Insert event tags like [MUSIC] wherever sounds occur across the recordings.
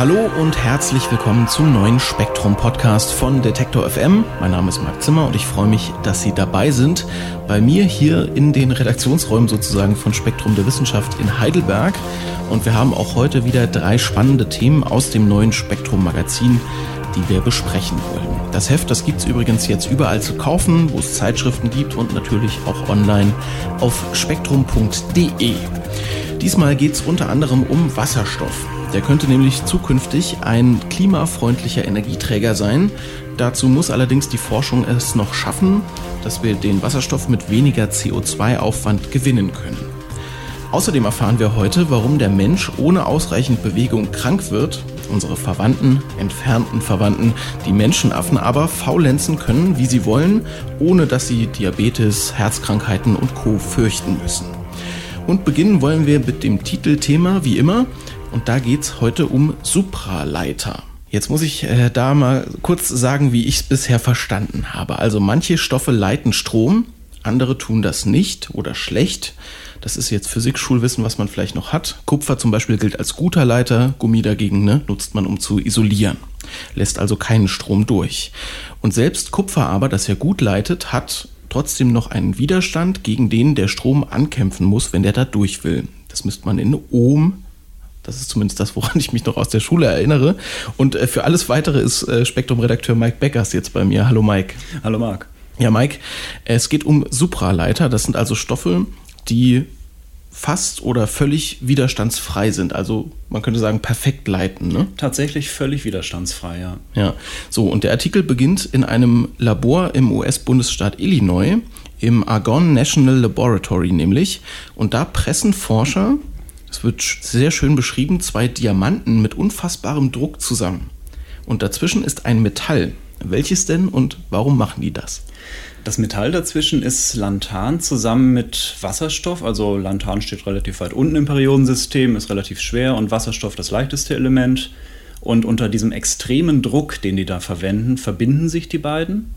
Hallo und herzlich willkommen zum neuen Spektrum Podcast von Detektor FM. Mein Name ist Marc Zimmer und ich freue mich, dass Sie dabei sind. Bei mir hier in den Redaktionsräumen sozusagen von Spektrum der Wissenschaft in Heidelberg. Und wir haben auch heute wieder drei spannende Themen aus dem neuen Spektrum Magazin, die wir besprechen wollen. Das Heft, das gibt es übrigens jetzt überall zu kaufen, wo es Zeitschriften gibt und natürlich auch online auf spektrum.de. Diesmal geht es unter anderem um Wasserstoff. Der könnte nämlich zukünftig ein klimafreundlicher Energieträger sein. Dazu muss allerdings die Forschung es noch schaffen, dass wir den Wasserstoff mit weniger CO2-Aufwand gewinnen können. Außerdem erfahren wir heute, warum der Mensch ohne ausreichend Bewegung krank wird, unsere Verwandten, entfernten Verwandten, die Menschenaffen aber faulenzen können, wie sie wollen, ohne dass sie Diabetes, Herzkrankheiten und Co. fürchten müssen. Und beginnen wollen wir mit dem Titelthema, wie immer, und da geht es heute um Supraleiter. Jetzt muss ich äh, da mal kurz sagen, wie ich es bisher verstanden habe. Also manche Stoffe leiten Strom, andere tun das nicht oder schlecht. Das ist jetzt Physikschulwissen, was man vielleicht noch hat. Kupfer zum Beispiel gilt als guter Leiter, Gummi dagegen ne, nutzt man, um zu isolieren. Lässt also keinen Strom durch. Und selbst Kupfer aber, das ja gut leitet, hat trotzdem noch einen Widerstand, gegen den der Strom ankämpfen muss, wenn der da durch will. Das müsste man in Ohm das ist zumindest das, woran ich mich noch aus der Schule erinnere. Und äh, für alles weitere ist äh, Spektrum-Redakteur Mike Beckers jetzt bei mir. Hallo Mike. Hallo Marc. Ja, Mike, es geht um Supraleiter. Das sind also Stoffe, die fast oder völlig widerstandsfrei sind. Also man könnte sagen, perfekt leiten. Ne? Tatsächlich völlig widerstandsfrei, ja. Ja, so und der Artikel beginnt in einem Labor im US-Bundesstaat Illinois, im Argonne National Laboratory nämlich. Und da pressen Forscher es wird sehr schön beschrieben, zwei Diamanten mit unfassbarem Druck zusammen. Und dazwischen ist ein Metall. Welches denn und warum machen die das? Das Metall dazwischen ist Lanthan zusammen mit Wasserstoff. Also Lanthan steht relativ weit unten im Periodensystem, ist relativ schwer und Wasserstoff das leichteste Element. Und unter diesem extremen Druck, den die da verwenden, verbinden sich die beiden.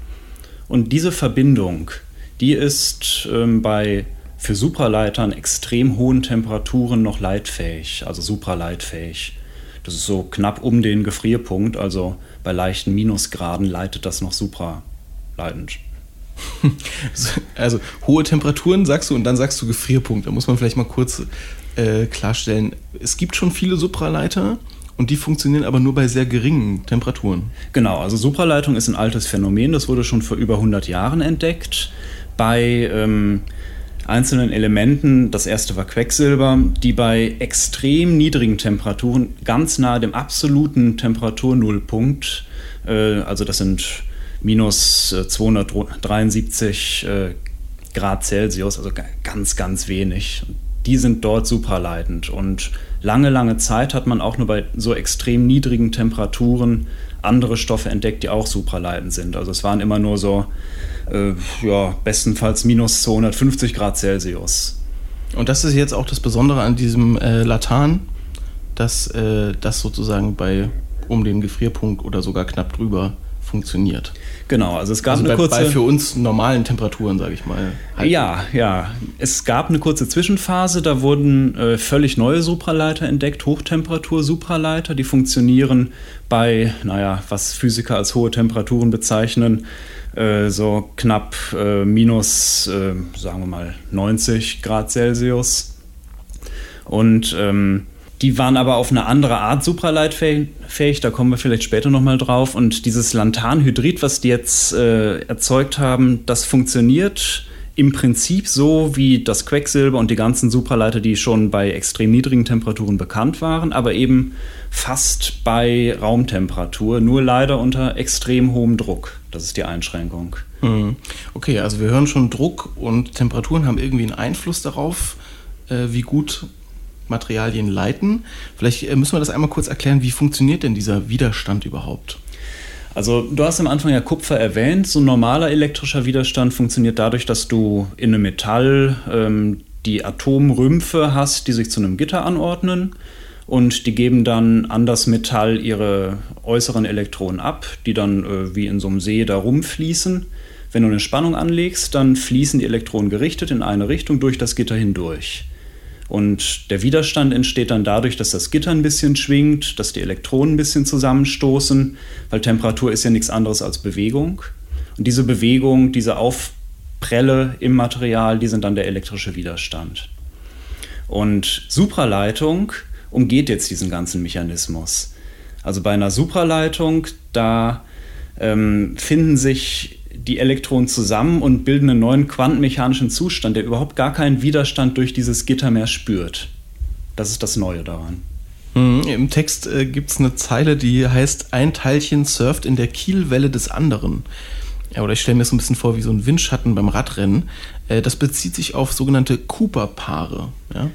Und diese Verbindung, die ist ähm, bei für Supraleitern extrem hohen Temperaturen noch leitfähig, also supraleitfähig. Das ist so knapp um den Gefrierpunkt, also bei leichten Minusgraden leitet das noch supraleitend. [LAUGHS] Also hohe Temperaturen sagst du und dann sagst du Gefrierpunkt. Da muss man vielleicht mal kurz äh, klarstellen. Es gibt schon viele Supraleiter und die funktionieren aber nur bei sehr geringen Temperaturen. Genau, also Supraleitung ist ein altes Phänomen, das wurde schon vor über 100 Jahren entdeckt. Bei ähm, einzelnen Elementen. Das erste war Quecksilber, die bei extrem niedrigen Temperaturen ganz nahe dem absoluten Temperaturnullpunkt, äh, also das sind minus 273 äh, äh, Grad Celsius, also ganz, ganz wenig. Die sind dort supraleitend und lange, lange Zeit hat man auch nur bei so extrem niedrigen Temperaturen andere Stoffe entdeckt, die auch supraleitend sind. Also es waren immer nur so äh, ja, bestenfalls minus 250 Grad Celsius. Und das ist jetzt auch das Besondere an diesem äh, Latan, dass äh, das sozusagen bei um den Gefrierpunkt oder sogar knapp drüber funktioniert. Genau, also es gab also eine bei, kurze... Bei für uns normalen Temperaturen, sage ich mal. Halt. Ja, ja. Es gab eine kurze Zwischenphase, da wurden äh, völlig neue Supraleiter entdeckt, Hochtemperatur-Supraleiter, die funktionieren bei, naja, was Physiker als hohe Temperaturen bezeichnen, äh, so knapp äh, minus, äh, sagen wir mal, 90 Grad Celsius. Und ähm, die waren aber auf eine andere Art supraleitfähig, da kommen wir vielleicht später nochmal drauf. Und dieses Lanthanhydrid, was die jetzt äh, erzeugt haben, das funktioniert im Prinzip so wie das Quecksilber und die ganzen Supraleiter, die schon bei extrem niedrigen Temperaturen bekannt waren, aber eben fast bei Raumtemperatur, nur leider unter extrem hohem Druck. Das ist die Einschränkung. Mhm. Okay, also wir hören schon, Druck und Temperaturen haben irgendwie einen Einfluss darauf, äh, wie gut Materialien leiten. Vielleicht äh, müssen wir das einmal kurz erklären, wie funktioniert denn dieser Widerstand überhaupt? Also du hast am Anfang ja Kupfer erwähnt. So ein normaler elektrischer Widerstand funktioniert dadurch, dass du in einem Metall ähm, die Atomrümpfe hast, die sich zu einem Gitter anordnen und die geben dann an das Metall ihre äußeren Elektronen ab, die dann äh, wie in so einem See da rumfließen. Wenn du eine Spannung anlegst, dann fließen die Elektronen gerichtet in eine Richtung durch das Gitter hindurch. Und der Widerstand entsteht dann dadurch, dass das Gitter ein bisschen schwingt, dass die Elektronen ein bisschen zusammenstoßen, weil Temperatur ist ja nichts anderes als Bewegung. Und diese Bewegung, diese Aufprelle im Material, die sind dann der elektrische Widerstand. Und Supraleitung umgeht jetzt diesen ganzen Mechanismus. Also bei einer Supraleitung, da ähm, finden sich die Elektronen zusammen und bilden einen neuen quantenmechanischen Zustand, der überhaupt gar keinen Widerstand durch dieses Gitter mehr spürt. Das ist das Neue daran. Mhm, Im Text äh, gibt es eine Zeile, die heißt, ein Teilchen surft in der Kielwelle des anderen. Ja, oder ich stelle mir so ein bisschen vor wie so ein Windschatten beim Radrennen. Äh, das bezieht sich auf sogenannte Cooper-Paare. Ja?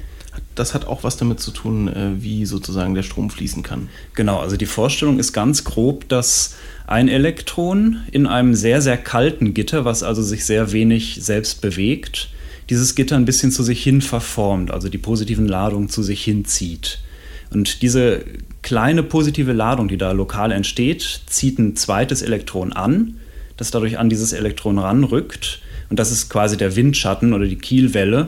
Das hat auch was damit zu tun, äh, wie sozusagen der Strom fließen kann. Genau, also die Vorstellung ist ganz grob, dass ein Elektron in einem sehr, sehr kalten Gitter, was also sich sehr wenig selbst bewegt, dieses Gitter ein bisschen zu sich hin verformt, also die positiven Ladungen zu sich hinzieht. Und diese kleine positive Ladung, die da lokal entsteht, zieht ein zweites Elektron an, das dadurch an dieses Elektron ranrückt. Und das ist quasi der Windschatten oder die Kielwelle,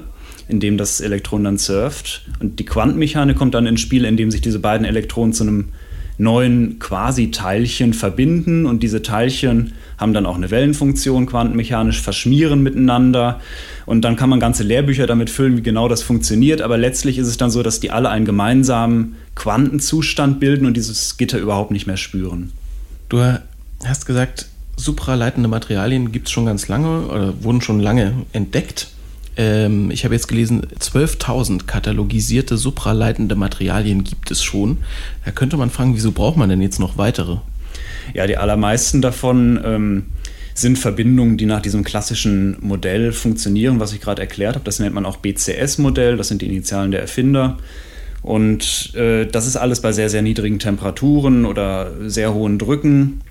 in dem das Elektron dann surft. Und die Quantenmechanik kommt dann ins Spiel, indem sich diese beiden Elektronen zu einem neuen Quasi-Teilchen verbinden und diese Teilchen haben dann auch eine Wellenfunktion, quantenmechanisch verschmieren miteinander und dann kann man ganze Lehrbücher damit füllen, wie genau das funktioniert, aber letztlich ist es dann so, dass die alle einen gemeinsamen Quantenzustand bilden und dieses Gitter überhaupt nicht mehr spüren. Du hast gesagt, supraleitende Materialien gibt es schon ganz lange oder wurden schon lange entdeckt ähm, ich habe jetzt gelesen, 12.000 katalogisierte supraleitende Materialien gibt es schon. Da könnte man fragen, wieso braucht man denn jetzt noch weitere? Ja, die allermeisten davon ähm, sind Verbindungen, die nach diesem klassischen Modell funktionieren, was ich gerade erklärt habe. Das nennt man auch BCS-Modell, das sind die Initialen der Erfinder. Und äh, das ist alles bei sehr, sehr niedrigen Temperaturen oder sehr hohen Drücken.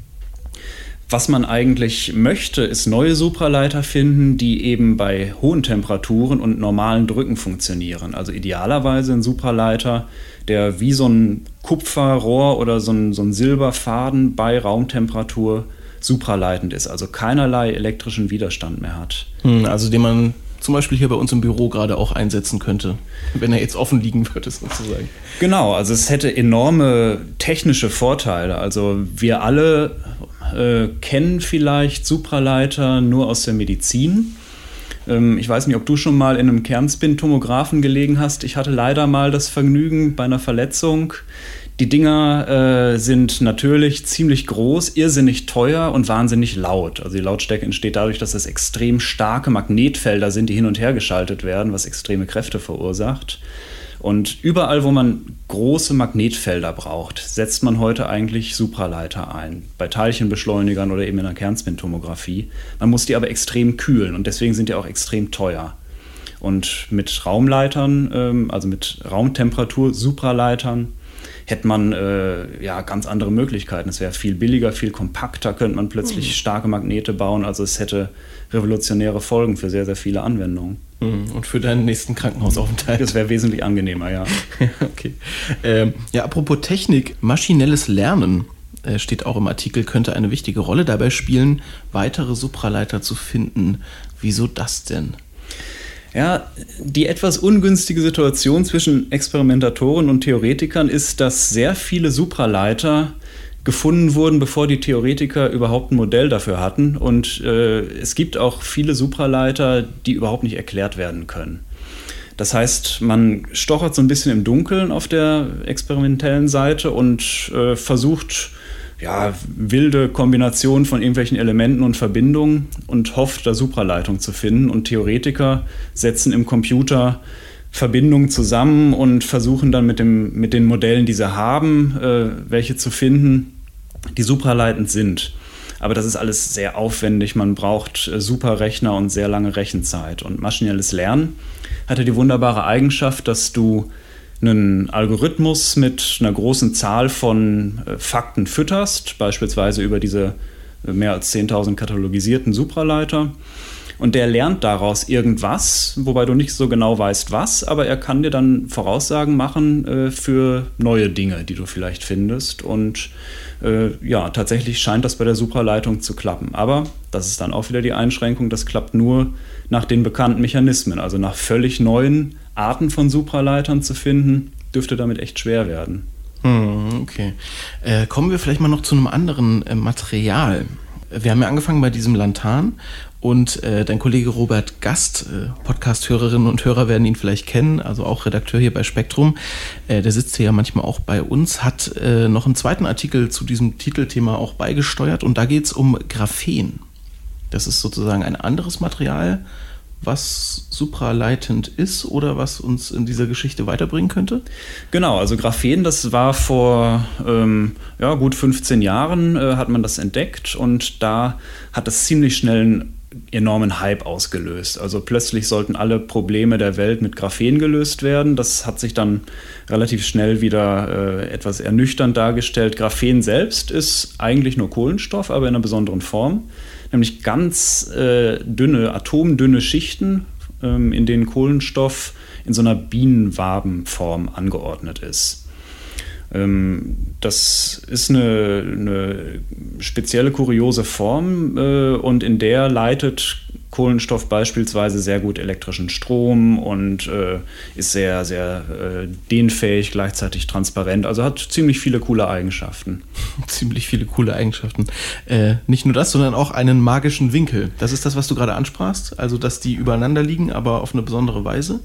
Was man eigentlich möchte, ist neue Supraleiter finden, die eben bei hohen Temperaturen und normalen Drücken funktionieren. Also idealerweise ein Supraleiter, der wie so ein Kupferrohr oder so ein, so ein Silberfaden bei Raumtemperatur supraleitend ist, also keinerlei elektrischen Widerstand mehr hat. Hm, also den man zum Beispiel hier bei uns im Büro gerade auch einsetzen könnte, wenn er jetzt offen liegen würde, [LAUGHS] sozusagen. Genau, also es hätte enorme technische Vorteile. Also wir alle äh, kennen vielleicht Supraleiter nur aus der Medizin. Ähm, ich weiß nicht, ob du schon mal in einem Kernspin-Tomographen gelegen hast. Ich hatte leider mal das Vergnügen bei einer Verletzung. Die Dinger äh, sind natürlich ziemlich groß, irrsinnig teuer und wahnsinnig laut. Also die Lautstärke entsteht dadurch, dass es extrem starke Magnetfelder sind, die hin und her geschaltet werden, was extreme Kräfte verursacht. Und überall, wo man große Magnetfelder braucht, setzt man heute eigentlich Supraleiter ein. Bei Teilchenbeschleunigern oder eben in der Kernspintomographie. Man muss die aber extrem kühlen und deswegen sind die auch extrem teuer. Und mit Raumleitern, ähm, also mit Raumtemperatur, Supraleitern, hätte man äh, ja ganz andere Möglichkeiten. Es wäre viel billiger, viel kompakter, könnte man plötzlich mhm. starke Magnete bauen. Also es hätte revolutionäre Folgen für sehr, sehr viele Anwendungen. Mhm. Und für deinen nächsten Krankenhausaufenthalt. Das wäre wesentlich angenehmer, ja. [LAUGHS] okay. Ähm, ja, apropos Technik, maschinelles Lernen äh, steht auch im Artikel, könnte eine wichtige Rolle dabei spielen, weitere Supraleiter zu finden. Wieso das denn? Ja, die etwas ungünstige Situation zwischen Experimentatoren und Theoretikern ist, dass sehr viele Supraleiter gefunden wurden, bevor die Theoretiker überhaupt ein Modell dafür hatten. Und äh, es gibt auch viele Supraleiter, die überhaupt nicht erklärt werden können. Das heißt, man stochert so ein bisschen im Dunkeln auf der experimentellen Seite und äh, versucht, ja, wilde Kombinationen von irgendwelchen Elementen und Verbindungen und hofft, da Supraleitung zu finden. Und Theoretiker setzen im Computer Verbindungen zusammen und versuchen dann mit, dem, mit den Modellen, die sie haben, äh, welche zu finden, die supraleitend sind. Aber das ist alles sehr aufwendig. Man braucht äh, super Rechner und sehr lange Rechenzeit. Und maschinelles Lernen hatte die wunderbare Eigenschaft, dass du einen Algorithmus mit einer großen Zahl von äh, Fakten fütterst, beispielsweise über diese äh, mehr als 10.000 katalogisierten Supraleiter. Und der lernt daraus irgendwas, wobei du nicht so genau weißt, was, aber er kann dir dann Voraussagen machen äh, für neue Dinge, die du vielleicht findest. Und äh, ja, tatsächlich scheint das bei der Supraleitung zu klappen. Aber das ist dann auch wieder die Einschränkung, das klappt nur nach den bekannten Mechanismen, also nach völlig neuen Arten von Supraleitern zu finden, dürfte damit echt schwer werden. Hm, okay. Äh, kommen wir vielleicht mal noch zu einem anderen äh, Material. Wir haben ja angefangen bei diesem Lantan und äh, dein Kollege Robert Gast, Podcast-Hörerinnen und Hörer werden ihn vielleicht kennen, also auch Redakteur hier bei Spektrum, der sitzt hier ja manchmal auch bei uns, hat noch einen zweiten Artikel zu diesem Titelthema auch beigesteuert und da geht es um Graphen. Das ist sozusagen ein anderes Material, was supraleitend ist oder was uns in dieser Geschichte weiterbringen könnte? Genau, also Graphen, das war vor ähm, ja, gut 15 Jahren, äh, hat man das entdeckt und da hat es ziemlich schnell einen enormen Hype ausgelöst. Also plötzlich sollten alle Probleme der Welt mit Graphen gelöst werden. Das hat sich dann relativ schnell wieder äh, etwas ernüchternd dargestellt. Graphen selbst ist eigentlich nur Kohlenstoff, aber in einer besonderen Form nämlich ganz äh, dünne, atomdünne Schichten, ähm, in denen Kohlenstoff in so einer Bienenwabenform angeordnet ist. Ähm, das ist eine, eine, spezielle, kuriose Form äh, und in der leitet Kohlenstoff beispielsweise sehr gut elektrischen Strom und äh, ist sehr, sehr äh, dehnfähig, gleichzeitig transparent. Also hat ziemlich viele coole Eigenschaften. [LAUGHS] ziemlich viele coole Eigenschaften. Äh, nicht nur das, sondern auch einen magischen Winkel. Das ist das, was du gerade ansprachst? Also, dass die übereinander liegen, aber auf eine besondere Weise?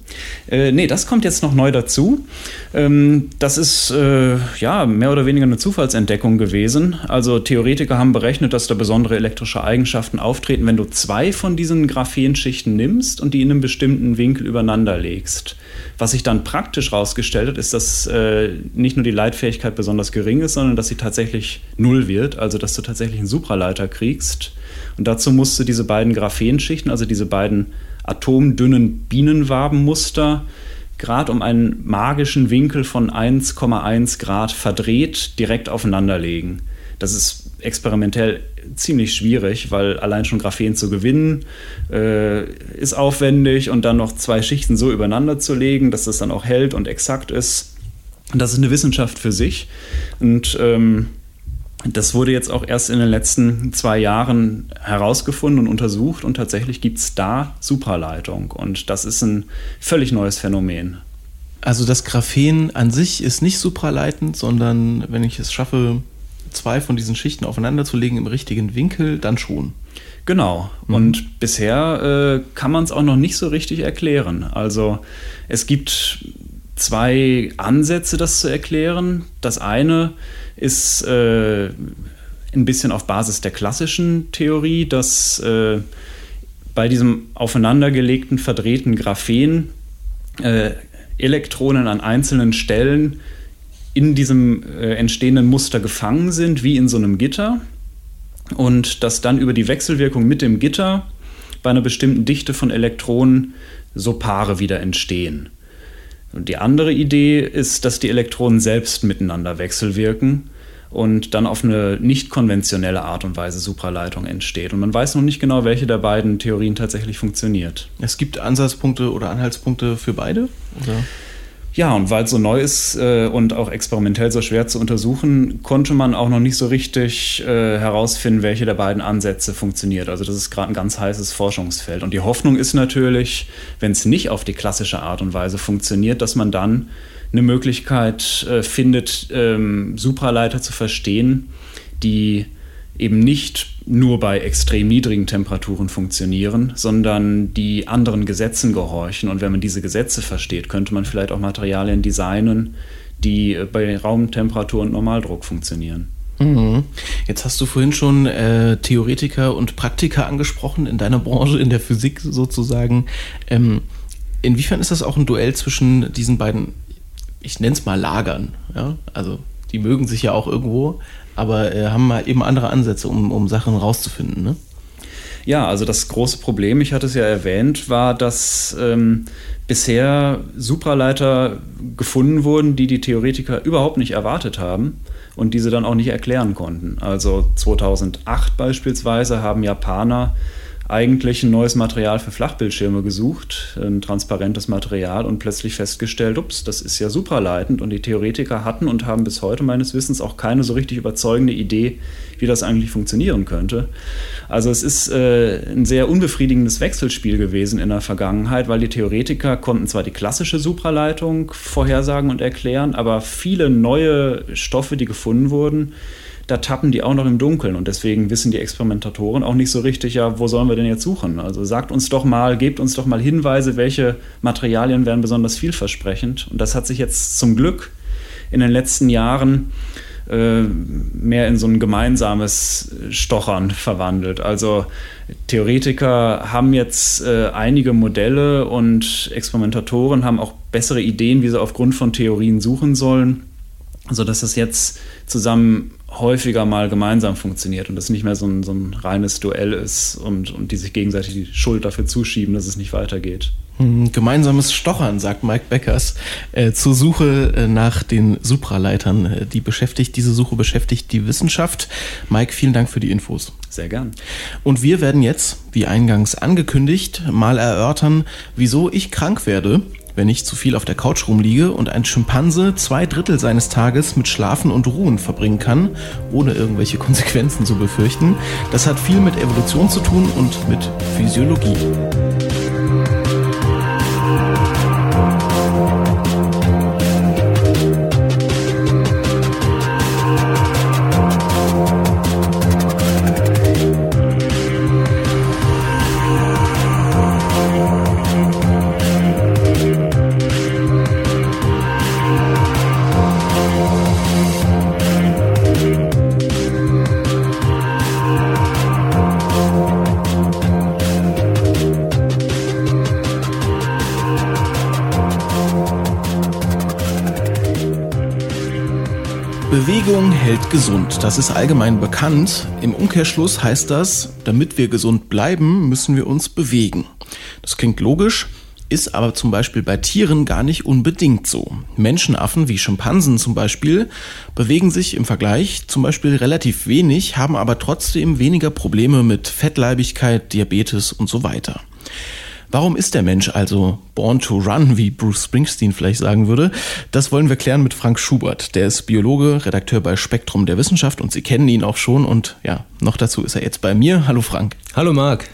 Äh, nee, das kommt jetzt noch neu dazu. Ähm, das ist äh, ja mehr oder weniger eine Zufallsentdeckung gewesen. Also, Theoretiker haben berechnet, dass da besondere elektrische Eigenschaften auftreten, wenn du zwei von diesen diesen Graphenschichten nimmst und die in einem bestimmten Winkel übereinander legst. Was sich dann praktisch herausgestellt hat, ist, dass äh, nicht nur die Leitfähigkeit besonders gering ist, sondern dass sie tatsächlich null wird, also dass du tatsächlich einen Supraleiter kriegst. Und dazu musst du diese beiden Graphenschichten, also diese beiden atomdünnen Bienenwabenmuster, gerade um einen magischen Winkel von 1,1 Grad verdreht direkt aufeinanderlegen. Das ist experimentell ziemlich schwierig, weil allein schon Graphen zu gewinnen äh, ist aufwendig und dann noch zwei Schichten so übereinander zu legen, dass das dann auch hält und exakt ist. Das ist eine Wissenschaft für sich. Und ähm, das wurde jetzt auch erst in den letzten zwei Jahren herausgefunden und untersucht und tatsächlich gibt es da Supraleitung. Und das ist ein völlig neues Phänomen. Also das Graphen an sich ist nicht supraleitend, sondern wenn ich es schaffe, zwei von diesen Schichten aufeinander zu legen im richtigen Winkel, dann schon. Genau. Mhm. Und bisher äh, kann man es auch noch nicht so richtig erklären. Also es gibt zwei Ansätze, das zu erklären. Das eine ist äh, ein bisschen auf Basis der klassischen Theorie, dass äh, bei diesem aufeinandergelegten, verdrehten Graphen äh, Elektronen an einzelnen Stellen in diesem äh, entstehenden Muster gefangen sind, wie in so einem Gitter. Und dass dann über die Wechselwirkung mit dem Gitter bei einer bestimmten Dichte von Elektronen so Paare wieder entstehen. Und die andere Idee ist, dass die Elektronen selbst miteinander wechselwirken und dann auf eine nicht konventionelle Art und Weise Supraleitung entsteht. Und man weiß noch nicht genau, welche der beiden Theorien tatsächlich funktioniert. Es gibt Ansatzpunkte oder Anhaltspunkte für beide? Oder? Ja, und weil es so neu ist äh, und auch experimentell so schwer zu untersuchen, konnte man auch noch nicht so richtig äh, herausfinden, welche der beiden Ansätze funktioniert. Also das ist gerade ein ganz heißes Forschungsfeld. Und die Hoffnung ist natürlich, wenn es nicht auf die klassische Art und Weise funktioniert, dass man dann eine Möglichkeit äh, findet, ähm, Supraleiter zu verstehen, die eben nicht nur bei extrem niedrigen Temperaturen funktionieren, sondern die anderen Gesetzen gehorchen. Und wenn man diese Gesetze versteht, könnte man vielleicht auch Materialien designen, die bei Raumtemperatur und Normaldruck funktionieren. Mhm. Jetzt hast du vorhin schon äh, Theoretiker und Praktiker angesprochen in deiner Branche, in der Physik sozusagen. Ähm, inwiefern ist das auch ein Duell zwischen diesen beiden, ich nenne es mal Lagern? Ja? Also die mögen sich ja auch irgendwo, aber äh, haben mal eben andere Ansätze, um, um Sachen rauszufinden. Ne? Ja, also das große Problem, ich hatte es ja erwähnt, war, dass ähm, bisher Supraleiter gefunden wurden, die die Theoretiker überhaupt nicht erwartet haben und diese dann auch nicht erklären konnten. Also 2008 beispielsweise haben Japaner eigentlich ein neues Material für Flachbildschirme gesucht, ein transparentes Material und plötzlich festgestellt, ups, das ist ja supraleitend und die Theoretiker hatten und haben bis heute meines Wissens auch keine so richtig überzeugende Idee, wie das eigentlich funktionieren könnte. Also es ist äh, ein sehr unbefriedigendes Wechselspiel gewesen in der Vergangenheit, weil die Theoretiker konnten zwar die klassische Supraleitung vorhersagen und erklären, aber viele neue Stoffe, die gefunden wurden, da tappen die auch noch im Dunkeln und deswegen wissen die Experimentatoren auch nicht so richtig, ja, wo sollen wir denn jetzt suchen? Also sagt uns doch mal, gebt uns doch mal Hinweise, welche Materialien wären besonders vielversprechend. Und das hat sich jetzt zum Glück in den letzten Jahren äh, mehr in so ein gemeinsames Stochern verwandelt. Also Theoretiker haben jetzt äh, einige Modelle und Experimentatoren haben auch bessere Ideen, wie sie aufgrund von Theorien suchen sollen, sodass das jetzt zusammen häufiger mal gemeinsam funktioniert und das nicht mehr so ein, so ein reines Duell ist und, und die sich gegenseitig die Schuld dafür zuschieben, dass es nicht weitergeht. Hm, gemeinsames Stochern, sagt Mike Beckers, äh, zur Suche äh, nach den Supraleitern. Äh, die beschäftigt, diese Suche beschäftigt die Wissenschaft. Mike, vielen Dank für die Infos. Sehr gern. Und wir werden jetzt, wie eingangs angekündigt, mal erörtern, wieso ich krank werde wenn ich zu viel auf der Couch rumliege und ein Schimpanse zwei Drittel seines Tages mit Schlafen und Ruhen verbringen kann, ohne irgendwelche [LAUGHS] Konsequenzen zu befürchten. Das hat viel mit Evolution zu tun und mit Physiologie. Bewegung hält gesund. Das ist allgemein bekannt. Im Umkehrschluss heißt das, damit wir gesund bleiben, müssen wir uns bewegen. Das klingt logisch, ist aber zum Beispiel bei Tieren gar nicht unbedingt so. Menschenaffen wie Schimpansen zum Beispiel bewegen sich im Vergleich zum Beispiel relativ wenig, haben aber trotzdem weniger Probleme mit Fettleibigkeit, Diabetes und so weiter. Warum ist der Mensch also born to run, wie Bruce Springsteen vielleicht sagen würde? Das wollen wir klären mit Frank Schubert. Der ist Biologe, Redakteur bei Spektrum der Wissenschaft und Sie kennen ihn auch schon und ja, noch dazu ist er jetzt bei mir. Hallo Frank. Hallo Marc.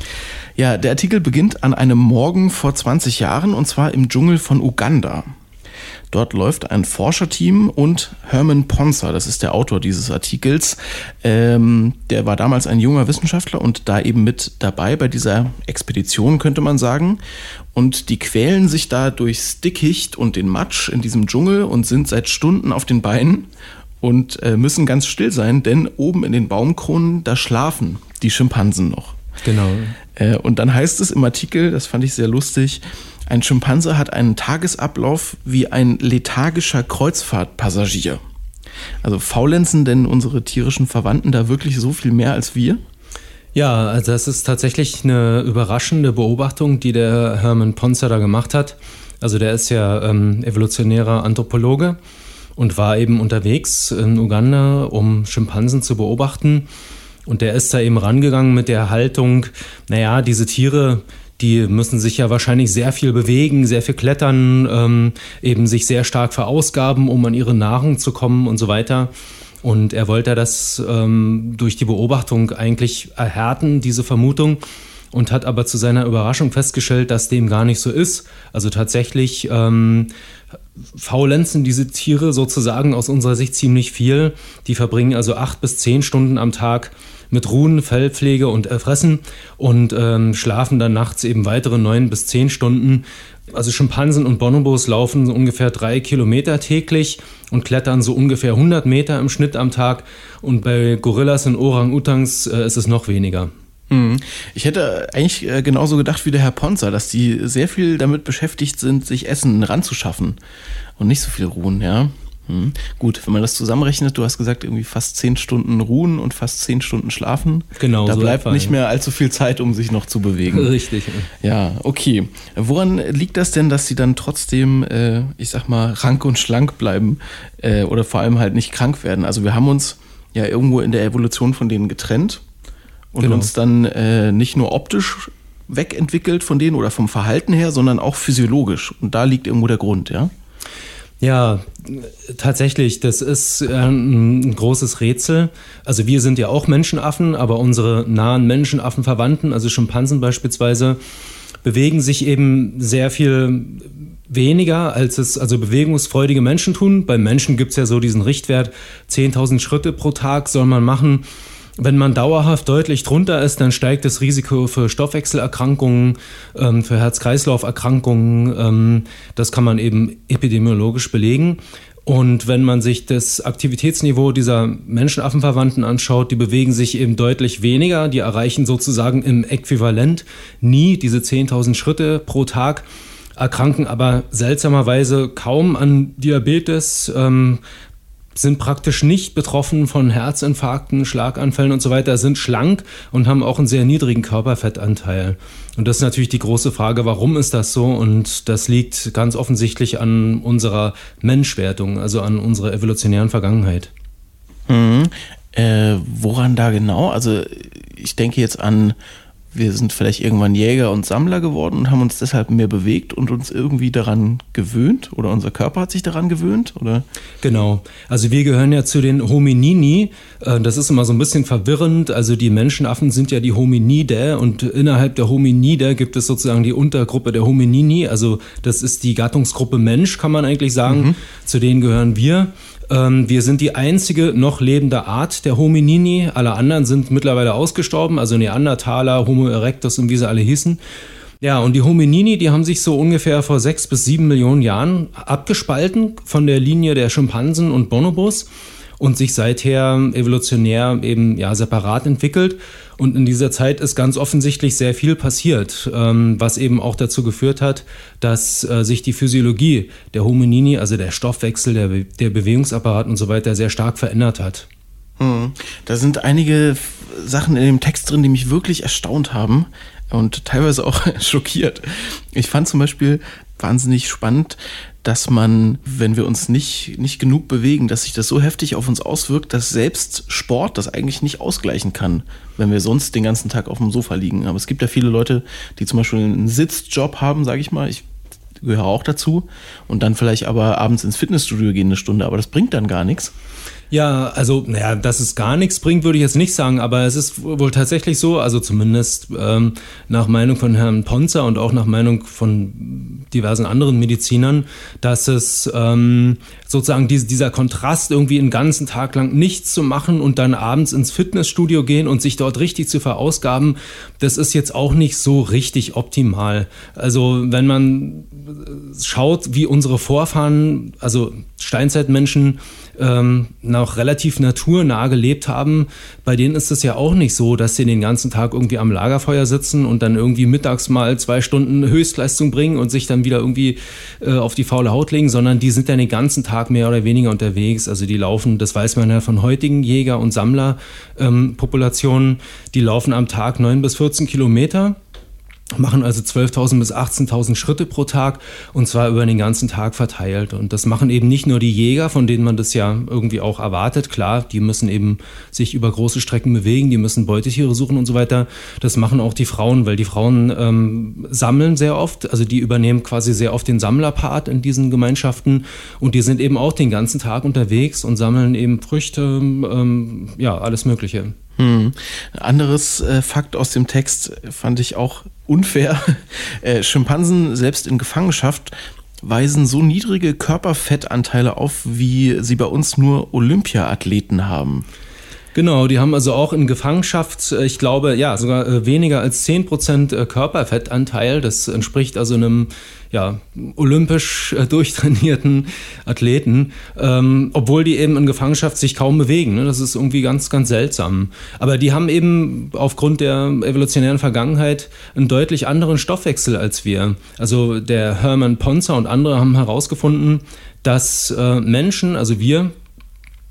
Ja, der Artikel beginnt an einem Morgen vor 20 Jahren und zwar im Dschungel von Uganda. Dort läuft ein Forscherteam und Herman Ponzer, das ist der Autor dieses Artikels, ähm, der war damals ein junger Wissenschaftler und da eben mit dabei bei dieser Expedition, könnte man sagen. Und die quälen sich da durchs Dickicht und den Matsch in diesem Dschungel und sind seit Stunden auf den Beinen und äh, müssen ganz still sein, denn oben in den Baumkronen, da schlafen die Schimpansen noch. Genau. Äh, und dann heißt es im Artikel, das fand ich sehr lustig, ein Schimpanse hat einen Tagesablauf wie ein lethargischer Kreuzfahrtpassagier. Also faulenzen denn unsere tierischen Verwandten da wirklich so viel mehr als wir? Ja, also das ist tatsächlich eine überraschende Beobachtung, die der Hermann Ponzer da gemacht hat. Also der ist ja ähm, evolutionärer Anthropologe und war eben unterwegs in Uganda, um Schimpansen zu beobachten. Und der ist da eben rangegangen mit der Haltung, naja, diese Tiere, die müssen sich ja wahrscheinlich sehr viel bewegen, sehr viel klettern, ähm, eben sich sehr stark verausgaben, um an ihre Nahrung zu kommen und so weiter. Und er wollte das ähm, durch die Beobachtung eigentlich erhärten, diese Vermutung, und hat aber zu seiner Überraschung festgestellt, dass dem gar nicht so ist. Also tatsächlich ähm, faulenzen diese Tiere sozusagen aus unserer Sicht ziemlich viel. Die verbringen also acht bis zehn Stunden am Tag mit Ruhen, Fellpflege und Erfressen und ähm, schlafen dann nachts eben weitere neun bis zehn Stunden. Also Schimpansen und Bonobos laufen so ungefähr drei Kilometer täglich und klettern so ungefähr 100 Meter im Schnitt am Tag. Und bei Gorillas und Orang-Utans äh, ist es noch weniger. Hm. Ich hätte eigentlich äh, genauso gedacht wie der Herr Ponzer, dass die sehr viel damit beschäftigt sind, sich Essen ranzuschaffen und nicht so viel ruhen, ja. Hm. Gut, wenn man das zusammenrechnet, du hast gesagt, irgendwie fast zehn Stunden ruhen und fast zehn Stunden schlafen. Genau. Da so bleibt nicht mehr allzu viel Zeit, um sich noch zu bewegen. Richtig. Ja, okay. Woran liegt das denn, dass sie dann trotzdem, äh, ich sag mal, rank und schlank bleiben äh, oder vor allem halt nicht krank werden? Also wir haben uns ja irgendwo in der Evolution von denen getrennt und genau. uns dann äh, nicht nur optisch wegentwickelt von denen oder vom Verhalten her, sondern auch physiologisch. Und da liegt irgendwo der Grund, ja? Ja, tatsächlich, das ist äh, ein großes Rätsel. Also wir sind ja auch Menschenaffen, aber unsere nahen Menschenaffenverwandten, also Schimpansen beispielsweise, bewegen sich eben sehr viel weniger, als es also bewegungsfreudige Menschen tun. Beim Menschen gibt es ja so diesen Richtwert, 10.000 Schritte pro Tag soll man machen. Wenn man dauerhaft deutlich drunter ist, dann steigt das Risiko für Stoffwechselerkrankungen, ähm, für Herz-Kreislauf-Erkrankungen. Ähm, das kann man eben epidemiologisch belegen. Und wenn man sich das Aktivitätsniveau dieser Menschenaffenverwandten anschaut, die bewegen sich eben deutlich weniger. Die erreichen sozusagen im Äquivalent nie diese 10.000 Schritte pro Tag erkranken aber seltsamerweise kaum an Diabetes, ähm, sind praktisch nicht betroffen von Herzinfarkten, Schlaganfällen und so weiter, sind schlank und haben auch einen sehr niedrigen Körperfettanteil. Und das ist natürlich die große Frage, warum ist das so? Und das liegt ganz offensichtlich an unserer Menschwertung, also an unserer evolutionären Vergangenheit. Mhm. Äh, woran da genau? Also ich denke jetzt an wir sind vielleicht irgendwann Jäger und Sammler geworden und haben uns deshalb mehr bewegt und uns irgendwie daran gewöhnt oder unser Körper hat sich daran gewöhnt, oder? Genau. Also wir gehören ja zu den Hominini. Äh, das ist immer so ein bisschen verwirrend. Also die Menschenaffen sind ja die Hominide und innerhalb der Hominide gibt es sozusagen die Untergruppe der Hominini. Also das ist die Gattungsgruppe Mensch, kann man eigentlich sagen. Mhm. Zu denen gehören wir. Ähm, wir sind die einzige noch lebende Art der Hominini. Alle anderen sind mittlerweile ausgestorben, also Neandertaler, Homo erectus und wie sie alle hießen. Ja, und die Hominini, die haben sich so ungefähr vor sechs bis sieben Millionen Jahren abgespalten von der Linie der Schimpansen und Bonobos und sich seither evolutionär eben ja separat entwickelt. Und in dieser Zeit ist ganz offensichtlich sehr viel passiert, ähm, was eben auch dazu geführt hat, dass äh, sich die Physiologie der Hominini, also der Stoffwechsel, der, der Bewegungsapparat und so weiter sehr stark verändert hat. Hm. Da sind einige Sachen in dem Text drin, die mich wirklich erstaunt haben und teilweise auch [LAUGHS] schockiert. Ich fand zum Beispiel wahnsinnig spannend, dass man, wenn wir uns nicht, nicht genug bewegen, dass sich das so heftig auf uns auswirkt, dass selbst Sport das eigentlich nicht ausgleichen kann, wenn wir sonst den ganzen Tag auf dem Sofa liegen. Aber es gibt ja viele Leute, die zum Beispiel einen Sitzjob haben, sage ich mal. Ich gehöre auch dazu. Und dann vielleicht aber abends ins Fitnessstudio gehen eine Stunde, aber das bringt dann gar nichts. Ja, also, naja, dass es gar nichts bringt, würde ich jetzt nicht sagen, aber es ist wohl tatsächlich so, also zumindest ähm, nach Meinung von Herrn Ponzer und auch nach Meinung von diversen anderen Medizinern, dass es ähm, sozusagen diese, dieser Kontrast, irgendwie einen ganzen Tag lang nichts zu machen und dann abends ins Fitnessstudio gehen und sich dort richtig zu verausgaben, das ist jetzt auch nicht so richtig optimal. Also, wenn man schaut, wie unsere Vorfahren, also Steinzeitmenschen, ähm, noch relativ naturnah gelebt haben, bei denen ist es ja auch nicht so, dass sie den ganzen Tag irgendwie am Lagerfeuer sitzen und dann irgendwie mittags mal zwei Stunden Höchstleistung bringen und sich dann wieder irgendwie äh, auf die faule Haut legen, sondern die sind dann den ganzen Tag mehr oder weniger unterwegs. Also die laufen, das weiß man ja von heutigen Jäger- und Sammlerpopulationen, ähm, die laufen am Tag neun bis 14 Kilometer machen also 12.000 bis 18.000 Schritte pro Tag und zwar über den ganzen Tag verteilt. Und das machen eben nicht nur die Jäger, von denen man das ja irgendwie auch erwartet. Klar, die müssen eben sich über große Strecken bewegen, die müssen Beutetiere suchen und so weiter. Das machen auch die Frauen, weil die Frauen ähm, sammeln sehr oft, also die übernehmen quasi sehr oft den Sammlerpart in diesen Gemeinschaften und die sind eben auch den ganzen Tag unterwegs und sammeln eben Früchte, ähm, ja, alles Mögliche. Hm. Anderes äh, Fakt aus dem Text fand ich auch unfair. [LAUGHS] Äh, Schimpansen selbst in Gefangenschaft weisen so niedrige Körperfettanteile auf, wie sie bei uns nur Olympiaathleten haben. Genau, die haben also auch in Gefangenschaft, äh, ich glaube, ja, sogar äh, weniger als 10% äh, Körperfettanteil. Das entspricht also einem ja, olympisch durchtrainierten [LAUGHS] Athleten, ähm, obwohl die eben in Gefangenschaft sich kaum bewegen. Ne? Das ist irgendwie ganz, ganz seltsam. Aber die haben eben aufgrund der evolutionären Vergangenheit einen deutlich anderen Stoffwechsel als wir. Also der Hermann Ponzer und andere haben herausgefunden, dass äh, Menschen, also wir,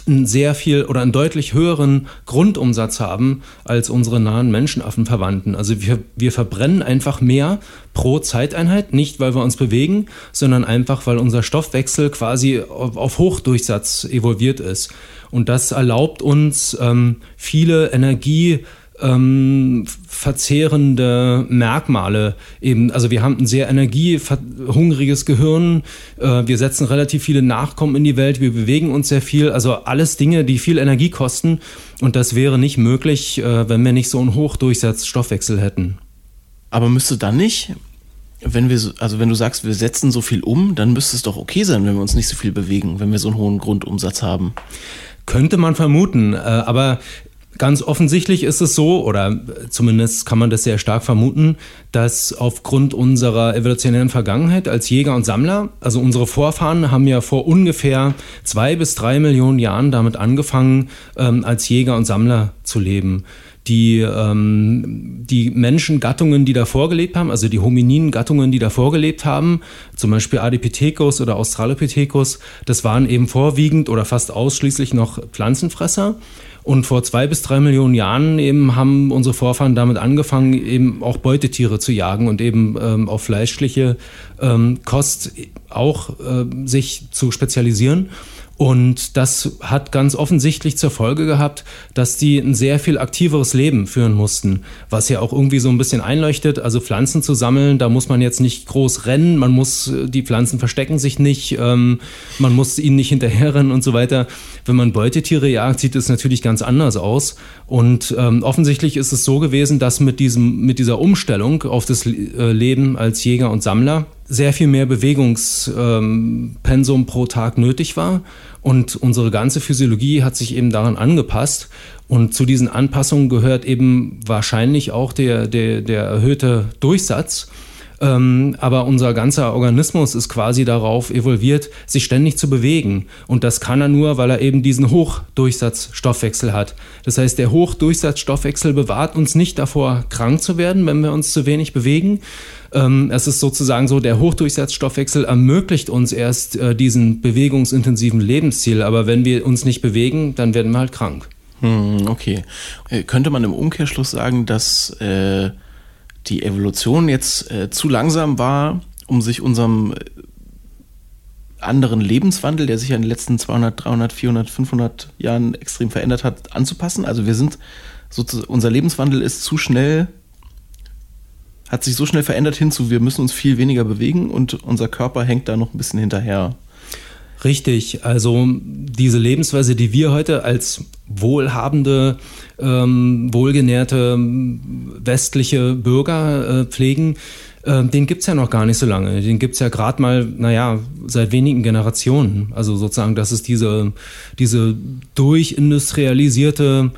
einen sehr viel oder einen deutlich höheren Grundumsatz haben als unsere nahen Menschenaffenverwandten. Also wir, wir verbrennen einfach mehr pro Zeiteinheit, nicht weil wir uns bewegen, sondern einfach weil unser Stoffwechsel quasi auf, auf Hochdurchsatz evolviert ist. Und das erlaubt uns, ähm, viele Energie ähm, verzehrende Merkmale eben. Also wir haben ein sehr energiehungriges Gehirn, äh, wir setzen relativ viele Nachkommen in die Welt, wir bewegen uns sehr viel, also alles Dinge, die viel Energie kosten und das wäre nicht möglich, äh, wenn wir nicht so einen Hochdurchsatzstoffwechsel hätten. Aber müsste dann nicht, wenn wir, so, also wenn du sagst, wir setzen so viel um, dann müsste es doch okay sein, wenn wir uns nicht so viel bewegen, wenn wir so einen hohen Grundumsatz haben. Könnte man vermuten, äh, aber Ganz offensichtlich ist es so, oder zumindest kann man das sehr stark vermuten, dass aufgrund unserer evolutionären Vergangenheit als Jäger und Sammler, also unsere Vorfahren haben ja vor ungefähr zwei bis drei Millionen Jahren damit angefangen, ähm, als Jäger und Sammler zu leben die, ähm, die Menschengattungen, die davor gelebt haben, also die Hominin-Gattungen, die davor gelebt haben, zum Beispiel Adipithecus oder Australopithecus, das waren eben vorwiegend oder fast ausschließlich noch Pflanzenfresser. Und vor zwei bis drei Millionen Jahren eben haben unsere Vorfahren damit angefangen, eben auch Beutetiere zu jagen und eben ähm, auf fleischliche ähm, Kost auch äh, sich zu spezialisieren. Und das hat ganz offensichtlich zur Folge gehabt, dass die ein sehr viel aktiveres Leben führen mussten, was ja auch irgendwie so ein bisschen einleuchtet. Also Pflanzen zu sammeln, da muss man jetzt nicht groß rennen, man muss, die Pflanzen verstecken sich nicht, ähm, man muss ihnen nicht hinterherrennen und so weiter. Wenn man Beutetiere jagt, sieht es natürlich ganz anders aus. Und ähm, offensichtlich ist es so gewesen, dass mit, diesem, mit dieser Umstellung auf das äh, Leben als Jäger und Sammler sehr viel mehr Bewegungspensum ähm, pro Tag nötig war. Und unsere ganze Physiologie hat sich eben daran angepasst. Und zu diesen Anpassungen gehört eben wahrscheinlich auch der, der, der erhöhte Durchsatz. Ähm, aber unser ganzer Organismus ist quasi darauf evolviert, sich ständig zu bewegen. Und das kann er nur, weil er eben diesen Hochdurchsatzstoffwechsel hat. Das heißt, der Hochdurchsatzstoffwechsel bewahrt uns nicht davor, krank zu werden, wenn wir uns zu wenig bewegen. Ähm, es ist sozusagen so, der Hochdurchsatzstoffwechsel ermöglicht uns erst äh, diesen bewegungsintensiven Lebensziel. Aber wenn wir uns nicht bewegen, dann werden wir halt krank. Hm, okay. Äh, könnte man im Umkehrschluss sagen, dass äh die Evolution jetzt äh, zu langsam war, um sich unserem äh, anderen Lebenswandel, der sich ja in den letzten 200, 300, 400, 500 Jahren extrem verändert hat, anzupassen. Also wir sind sozusagen, unser Lebenswandel ist zu schnell, hat sich so schnell verändert hinzu, wir müssen uns viel weniger bewegen und unser Körper hängt da noch ein bisschen hinterher. Richtig, also diese Lebensweise, die wir heute als wohlhabende, ähm, wohlgenährte westliche Bürger äh, pflegen, äh, den gibt es ja noch gar nicht so lange. Den gibt es ja gerade mal, naja, seit wenigen Generationen. Also sozusagen, dass es diese, diese durchindustrialisierte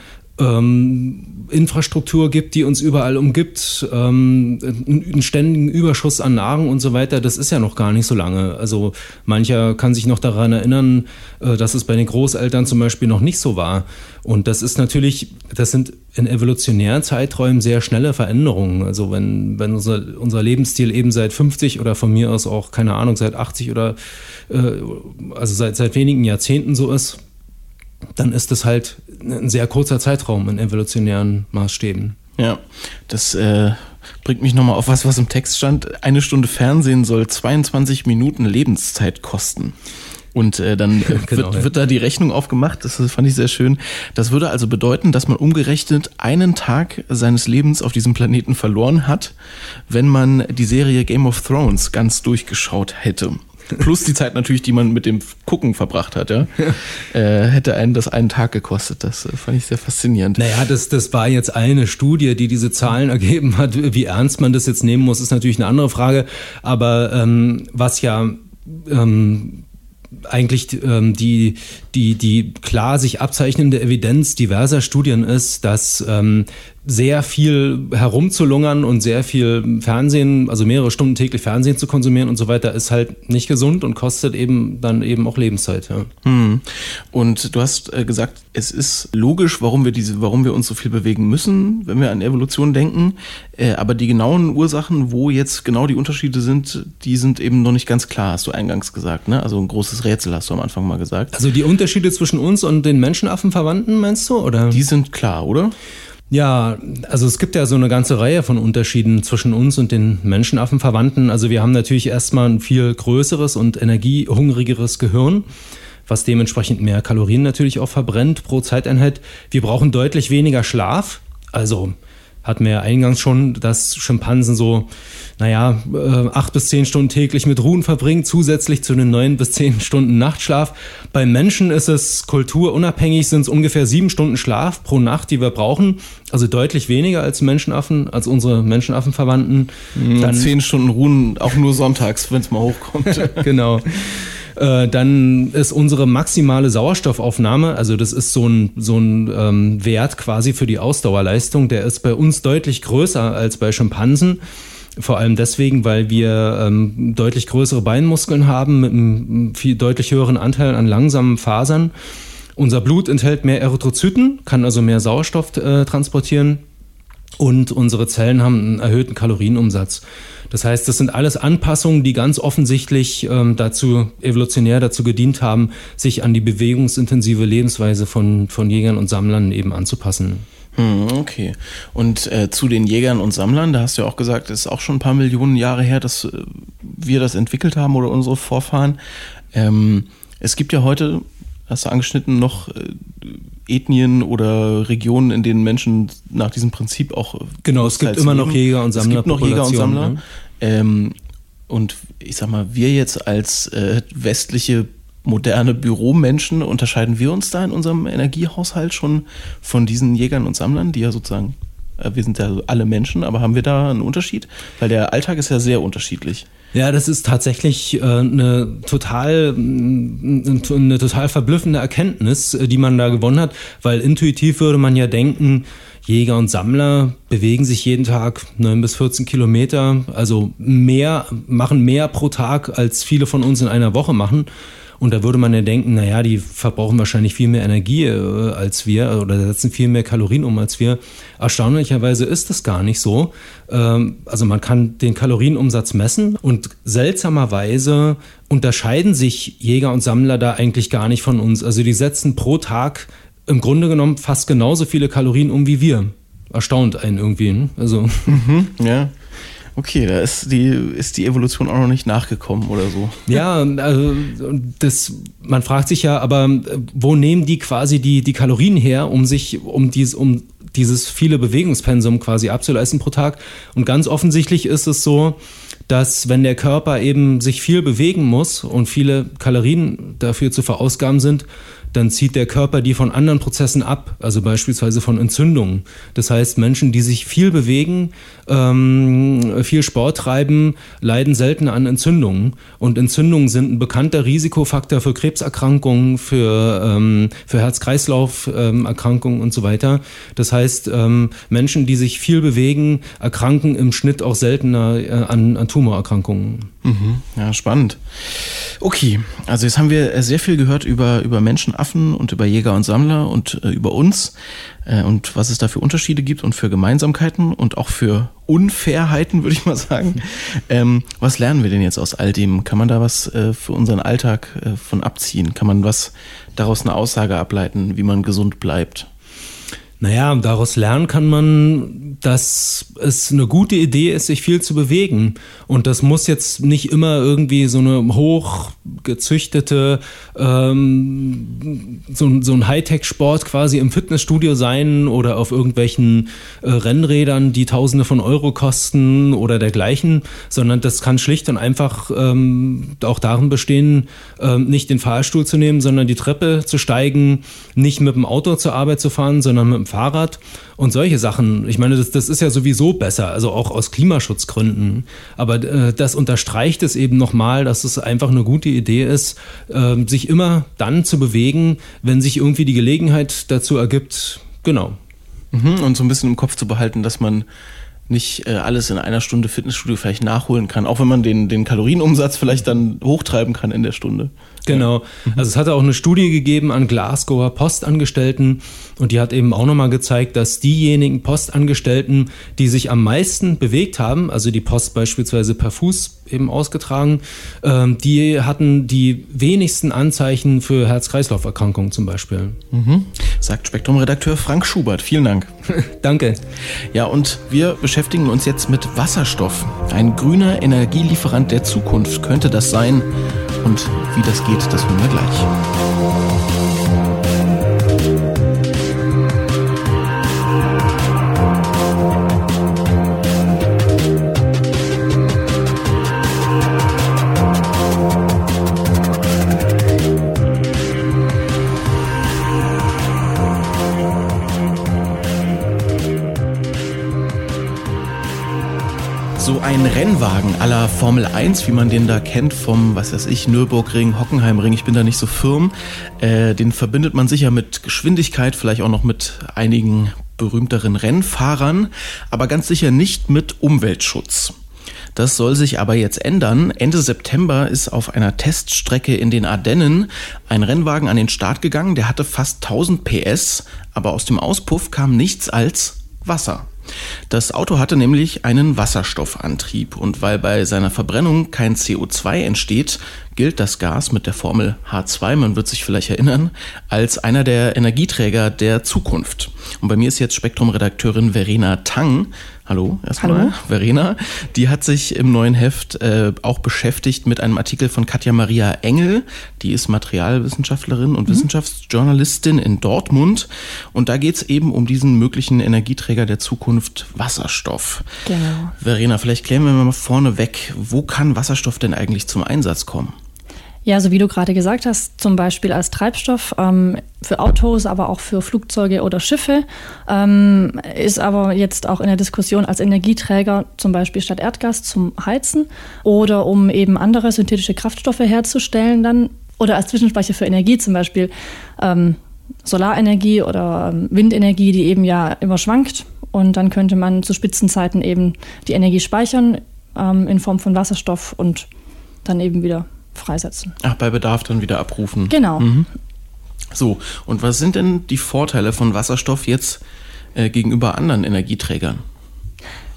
ähm, Infrastruktur gibt, die uns überall umgibt, ähm, einen ständigen Überschuss an Nahrung und so weiter, das ist ja noch gar nicht so lange. Also mancher kann sich noch daran erinnern, äh, dass es bei den Großeltern zum Beispiel noch nicht so war. Und das ist natürlich, das sind in evolutionären Zeiträumen sehr schnelle Veränderungen. Also wenn, wenn unser, unser Lebensstil eben seit 50 oder von mir aus auch, keine Ahnung, seit 80 oder äh, also seit, seit wenigen Jahrzehnten so ist, dann ist das halt ein sehr kurzer Zeitraum in evolutionären Maßstäben. Ja, das äh, bringt mich nochmal auf was, was im Text stand. Eine Stunde Fernsehen soll 22 Minuten Lebenszeit kosten. Und äh, dann äh, [LAUGHS] genau, wird, wird da die Rechnung aufgemacht. Das fand ich sehr schön. Das würde also bedeuten, dass man umgerechnet einen Tag seines Lebens auf diesem Planeten verloren hat, wenn man die Serie Game of Thrones ganz durchgeschaut hätte. Plus die Zeit natürlich, die man mit dem Gucken verbracht hat, ja. Äh, hätte einen das einen Tag gekostet. Das äh, fand ich sehr faszinierend. Naja, das, das war jetzt eine Studie, die diese Zahlen ergeben hat. Wie ernst man das jetzt nehmen muss, ist natürlich eine andere Frage. Aber ähm, was ja ähm, eigentlich ähm, die, die, die klar sich abzeichnende Evidenz diverser Studien ist, dass ähm, sehr viel herumzulungern und sehr viel Fernsehen, also mehrere Stunden täglich Fernsehen zu konsumieren und so weiter, ist halt nicht gesund und kostet eben dann eben auch Lebenszeit. Ja. Hm. Und du hast äh, gesagt, es ist logisch, warum wir diese, warum wir uns so viel bewegen müssen, wenn wir an Evolution denken. Äh, aber die genauen Ursachen, wo jetzt genau die Unterschiede sind, die sind eben noch nicht ganz klar, hast du eingangs gesagt. Ne? Also ein großes Rätsel hast du am Anfang mal gesagt. Also die Unterschiede zwischen uns und den Menschenaffenverwandten, meinst du? Oder? Die sind klar, oder? Ja, also es gibt ja so eine ganze Reihe von Unterschieden zwischen uns und den Menschenaffenverwandten. Also wir haben natürlich erstmal ein viel größeres und energiehungrigeres Gehirn, was dementsprechend mehr Kalorien natürlich auch verbrennt pro Zeiteinheit. Wir brauchen deutlich weniger Schlaf Also hatten wir ja eingangs schon, dass Schimpansen so, naja, äh, acht bis zehn Stunden täglich mit Ruhen verbringen, zusätzlich zu den neun bis zehn Stunden Nachtschlaf. Beim Menschen ist es kulturunabhängig, sind es ungefähr sieben Stunden Schlaf pro Nacht, die wir brauchen. Also deutlich weniger als Menschenaffen, als unsere Menschenaffenverwandten. Dann zehn Stunden Ruhen, auch nur sonntags, wenn es mal hochkommt. [LAUGHS] genau. Äh, dann ist unsere maximale Sauerstoffaufnahme, also das ist so ein, so ein ähm, Wert quasi für die Ausdauerleistung, der ist bei uns deutlich größer als bei Schimpansen. Vor allem deswegen, weil wir ähm, deutlich größere Beinmuskeln haben mit einem viel deutlich höheren Anteil an langsamen Fasern. Unser Blut enthält mehr Erythrozyten, kann also mehr Sauerstoff äh, transportieren und unsere Zellen haben einen erhöhten Kalorienumsatz. Das heißt, das sind alles Anpassungen, die ganz offensichtlich ähm, dazu evolutionär dazu gedient haben, sich an die bewegungsintensive Lebensweise von, von Jägern und Sammlern eben anzupassen. Hm, okay. Und äh, zu den Jägern und Sammlern, da hast du ja auch gesagt, es ist auch schon ein paar Millionen Jahre her, dass äh, wir das entwickelt haben oder unsere Vorfahren. Ähm, es gibt ja heute, hast du angeschnitten, noch äh, Ethnien oder Regionen, in denen Menschen nach diesem Prinzip auch. Genau, es gibt immer noch Jäger und Sammler. Es gibt noch Jäger und Sammler. Ne? Ähm, und ich sag mal, wir jetzt als äh, westliche moderne Büromenschen, unterscheiden wir uns da in unserem Energiehaushalt schon von diesen Jägern und Sammlern, die ja sozusagen, äh, wir sind ja alle Menschen, aber haben wir da einen Unterschied? Weil der Alltag ist ja sehr unterschiedlich. Ja, das ist tatsächlich äh, eine total eine total verblüffende Erkenntnis, äh, die man da gewonnen hat, weil intuitiv würde man ja denken, Jäger und Sammler bewegen sich jeden Tag 9 bis 14 Kilometer, also mehr, machen mehr pro Tag, als viele von uns in einer Woche machen. Und da würde man ja denken, naja, die verbrauchen wahrscheinlich viel mehr Energie äh, als wir oder setzen viel mehr Kalorien um als wir. Erstaunlicherweise ist das gar nicht so. Ähm, also man kann den Kalorienumsatz messen und seltsamerweise unterscheiden sich Jäger und Sammler da eigentlich gar nicht von uns. Also die setzen pro Tag im Grunde genommen fast genauso viele Kalorien um wie wir. Erstaunt einen irgendwie. Ne? Also. Mhm, [LAUGHS] ja. Okay, da ist die, ist die Evolution auch noch nicht nachgekommen oder so. Ja, also das, man fragt sich ja, aber wo nehmen die quasi die, die Kalorien her, um sich, um dies, um dieses viele Bewegungspensum quasi abzuleisten pro Tag? Und ganz offensichtlich ist es so, dass wenn der Körper eben sich viel bewegen muss und viele Kalorien dafür zu verausgaben sind, dann zieht der Körper die von anderen Prozessen ab, also beispielsweise von Entzündungen. Das heißt, Menschen, die sich viel bewegen, ähm, viel Sport treiben, leiden seltener an Entzündungen. Und Entzündungen sind ein bekannter Risikofaktor für Krebserkrankungen, für, ähm, für Herz-Kreislauf-Erkrankungen ähm, und so weiter. Das heißt, Menschen, die sich viel bewegen, erkranken im Schnitt auch seltener äh, an, an Tumorerkrankungen. Mhm. Ja, spannend. Okay, also jetzt haben wir sehr viel gehört über, über Menschenaffen und über Jäger und Sammler und äh, über uns äh, und was es da für Unterschiede gibt und für Gemeinsamkeiten und auch für Unfairheiten, würde ich mal sagen. [LAUGHS] Ähm, was lernen wir denn jetzt aus all dem? Kann man da was äh, für unseren Alltag äh, von abziehen? Kann man was daraus eine Aussage ableiten, wie man gesund bleibt? Naja, daraus lernen kann man, dass es eine gute Idee ist, sich viel zu bewegen. Und das muss jetzt nicht immer irgendwie so eine hochgezüchtete, ähm, so, so ein Hightech-Sport quasi im Fitnessstudio sein oder auf irgendwelchen äh, Rennrädern, die Tausende von Euro kosten oder dergleichen, sondern das kann schlicht und einfach ähm, auch darin bestehen, ähm, nicht den Fahrstuhl zu nehmen, sondern die Treppe zu steigen, nicht mit dem Auto zur Arbeit zu fahren, sondern mit dem Fahrrad und solche Sachen. Ich meine, das, das ist ja sowieso besser, also auch aus Klimaschutzgründen. Aber äh, das unterstreicht es eben nochmal, dass es einfach eine gute Idee ist, äh, sich immer dann zu bewegen, wenn sich irgendwie die Gelegenheit dazu ergibt. Genau. Mhm, und so ein bisschen im Kopf zu behalten, dass man nicht äh, alles in einer Stunde Fitnessstudio vielleicht nachholen kann, auch wenn man den, den Kalorienumsatz vielleicht dann hochtreiben kann in der Stunde. Genau. Ja. Also es hatte auch eine Studie gegeben an Glasgower Postangestellten und die hat eben auch nochmal gezeigt, dass diejenigen Postangestellten, die sich am meisten bewegt haben, also die Post beispielsweise per Fuß eben ausgetragen, ähm, die hatten die wenigsten Anzeichen für Herz-Kreislauf-Erkrankungen zum Beispiel. Mhm. Sagt Spektrum-Redakteur Frank Schubert. Vielen Dank. [LAUGHS] Danke. Ja, und wir beschäftigen uns jetzt mit Wasserstoff. Ein grüner Energielieferant der Zukunft könnte das sein. Und wie das geht, das hören wir gleich. Rennwagen aller Formel 1, wie man den da kennt vom, was weiß ich, Nürburgring, Hockenheimring, ich bin da nicht so firm, äh, den verbindet man sicher mit Geschwindigkeit, vielleicht auch noch mit einigen berühmteren Rennfahrern, aber ganz sicher nicht mit Umweltschutz. Das soll sich aber jetzt ändern. Ende September ist auf einer Teststrecke in den Ardennen ein Rennwagen an den Start gegangen, der hatte fast 1000 PS, aber aus dem Auspuff kam nichts als Wasser. Das Auto hatte nämlich einen Wasserstoffantrieb und weil bei seiner Verbrennung kein CO2 entsteht, gilt das Gas mit der Formel H2, man wird sich vielleicht erinnern, als einer der Energieträger der Zukunft. Und bei mir ist jetzt Spektrum-Redakteurin Verena Tang. Hallo, erstmal. Hallo. Verena, die hat sich im neuen Heft äh, auch beschäftigt mit einem Artikel von Katja Maria Engel. Die ist Materialwissenschaftlerin und mhm. Wissenschaftsjournalistin in Dortmund. Und da geht es eben um diesen möglichen Energieträger der Zukunft, Wasserstoff. Genau. Verena, vielleicht klären wir mal vorne weg, wo kann Wasserstoff denn eigentlich zum Einsatz kommen? Ja, so wie du gerade gesagt hast, zum Beispiel als Treibstoff ähm, für Autos, aber auch für Flugzeuge oder Schiffe, ähm, ist aber jetzt auch in der Diskussion als Energieträger zum Beispiel statt Erdgas zum Heizen oder um eben andere synthetische Kraftstoffe herzustellen dann oder als Zwischenspeicher für Energie zum Beispiel ähm, Solarenergie oder ähm, Windenergie, die eben ja immer schwankt. Und dann könnte man zu Spitzenzeiten eben die Energie speichern ähm, in Form von Wasserstoff und dann eben wieder freisetzen. Ach, bei Bedarf dann wieder abrufen. Genau. Mhm. So, und was sind denn die Vorteile von Wasserstoff jetzt äh, gegenüber anderen Energieträgern?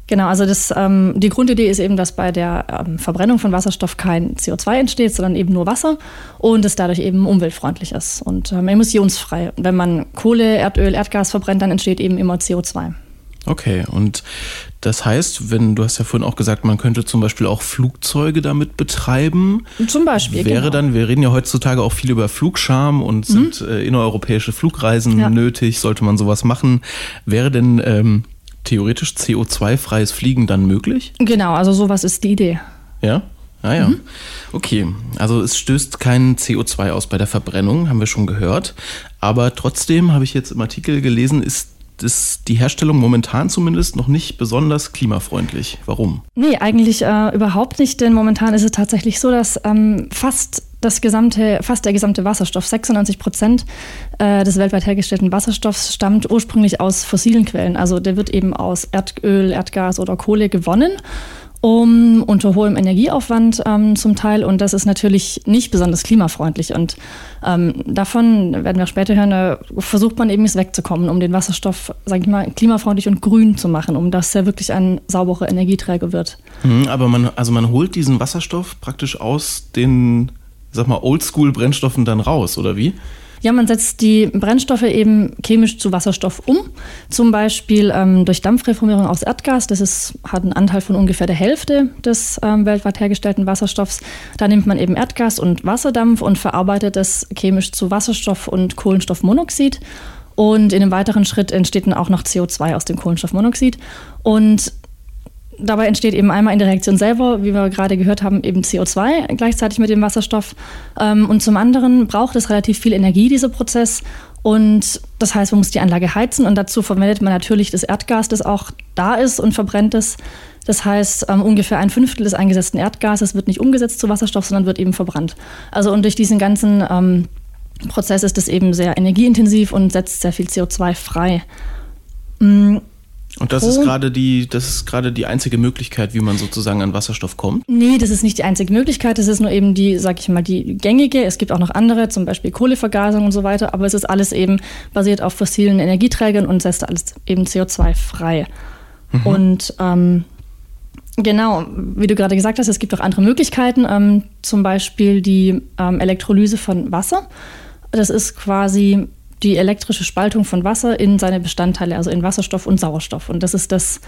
Genau, also das, ähm, die Grundidee ist eben, dass bei der ähm, Verbrennung von Wasserstoff kein CO2 entsteht, sondern eben nur Wasser und es dadurch eben umweltfreundlich ist und ähm, emissionsfrei. Wenn man Kohle, Erdöl, Erdgas verbrennt, dann entsteht eben immer CO2. Okay, und das heißt, wenn du hast ja vorhin auch gesagt, man könnte zum Beispiel auch Flugzeuge damit betreiben. Zum Beispiel. Wäre genau. dann, wir reden ja heutzutage auch viel über Flugscham und mhm. sind äh, innereuropäische Flugreisen ja. nötig, sollte man sowas machen. Wäre denn ähm, theoretisch CO2-freies Fliegen dann möglich? Genau, also sowas ist die Idee. Ja? Ah ja. Mhm. Okay, also es stößt kein CO2 aus bei der Verbrennung, haben wir schon gehört. Aber trotzdem habe ich jetzt im Artikel gelesen, ist ist die Herstellung momentan zumindest noch nicht besonders klimafreundlich. Warum? Nee, eigentlich äh, überhaupt nicht, denn momentan ist es tatsächlich so, dass ähm, fast das gesamte, fast der gesamte Wasserstoff, 96 Prozent äh, des weltweit hergestellten Wasserstoffs stammt ursprünglich aus fossilen Quellen. Also der wird eben aus Erdöl, Erdgas oder Kohle gewonnen um, unter hohem Energieaufwand ähm, zum Teil. Und das ist natürlich nicht besonders klimafreundlich. Und ähm, davon werden wir später hören, äh, versucht man eben jetzt wegzukommen, um den Wasserstoff, sage ich mal, klimafreundlich und grün zu machen, um dass er wirklich ein sauberer Energieträger wird. Mhm, aber man, also man holt diesen Wasserstoff praktisch aus den, sag mal, Oldschool-Brennstoffen dann raus, oder wie? Ja, man setzt die Brennstoffe eben chemisch zu Wasserstoff um, zum Beispiel ähm, durch Dampfreformierung aus Erdgas. Das ist, hat einen Anteil von ungefähr der Hälfte des ähm, weltweit hergestellten Wasserstoffs. Da nimmt man eben Erdgas und Wasserdampf und verarbeitet es chemisch zu Wasserstoff und Kohlenstoffmonoxid. Und in einem weiteren Schritt entsteht dann auch noch CO2 aus dem Kohlenstoffmonoxid. Und Dabei entsteht eben einmal in der Reaktion selber, wie wir gerade gehört haben, eben CO2 gleichzeitig mit dem Wasserstoff. Ähm, und zum anderen braucht es relativ viel Energie, dieser Prozess. Und das heißt, man muss die Anlage heizen und dazu verwendet man natürlich das Erdgas, das auch da ist und verbrennt es. Das heißt, ähm, ungefähr ein Fünftel des eingesetzten Erdgases wird nicht umgesetzt zu Wasserstoff, sondern wird eben verbrannt. Also und durch diesen ganzen ähm, Prozess ist es eben sehr energieintensiv und setzt sehr viel CO2 frei. Mhm. Und das ist gerade die, das ist gerade die einzige Möglichkeit, wie man sozusagen an Wasserstoff kommt? Nee, das ist nicht die einzige Möglichkeit. Das ist nur eben die, sag ich mal, die gängige. Es gibt auch noch andere, zum Beispiel Kohlevergasung und so weiter. Aber es ist alles eben basiert auf fossilen Energieträgern und setzt alles eben CO2 frei. Mhm. Und ähm, genau, wie du gerade gesagt hast, es gibt auch andere Möglichkeiten. Ähm, zum Beispiel die ähm, Elektrolyse von Wasser. Das ist quasi die elektrische Spaltung von Wasser in seine Bestandteile, also in Wasserstoff und Sauerstoff. Und das ist das,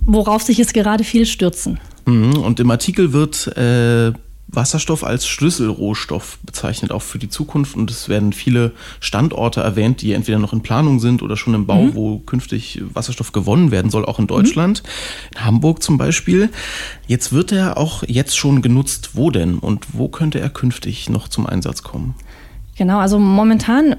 worauf sich jetzt gerade viel stürzen. Mhm. Und im Artikel wird äh, Wasserstoff als Schlüsselrohstoff bezeichnet, auch für die Zukunft. Und es werden viele Standorte erwähnt, die entweder noch in Planung sind oder schon im Bau, mhm. wo künftig Wasserstoff gewonnen werden soll, auch in Deutschland. Mhm. In Hamburg zum Beispiel. Jetzt wird er auch jetzt schon genutzt. Wo denn? Und wo könnte er künftig noch zum Einsatz kommen? Genau, also momentan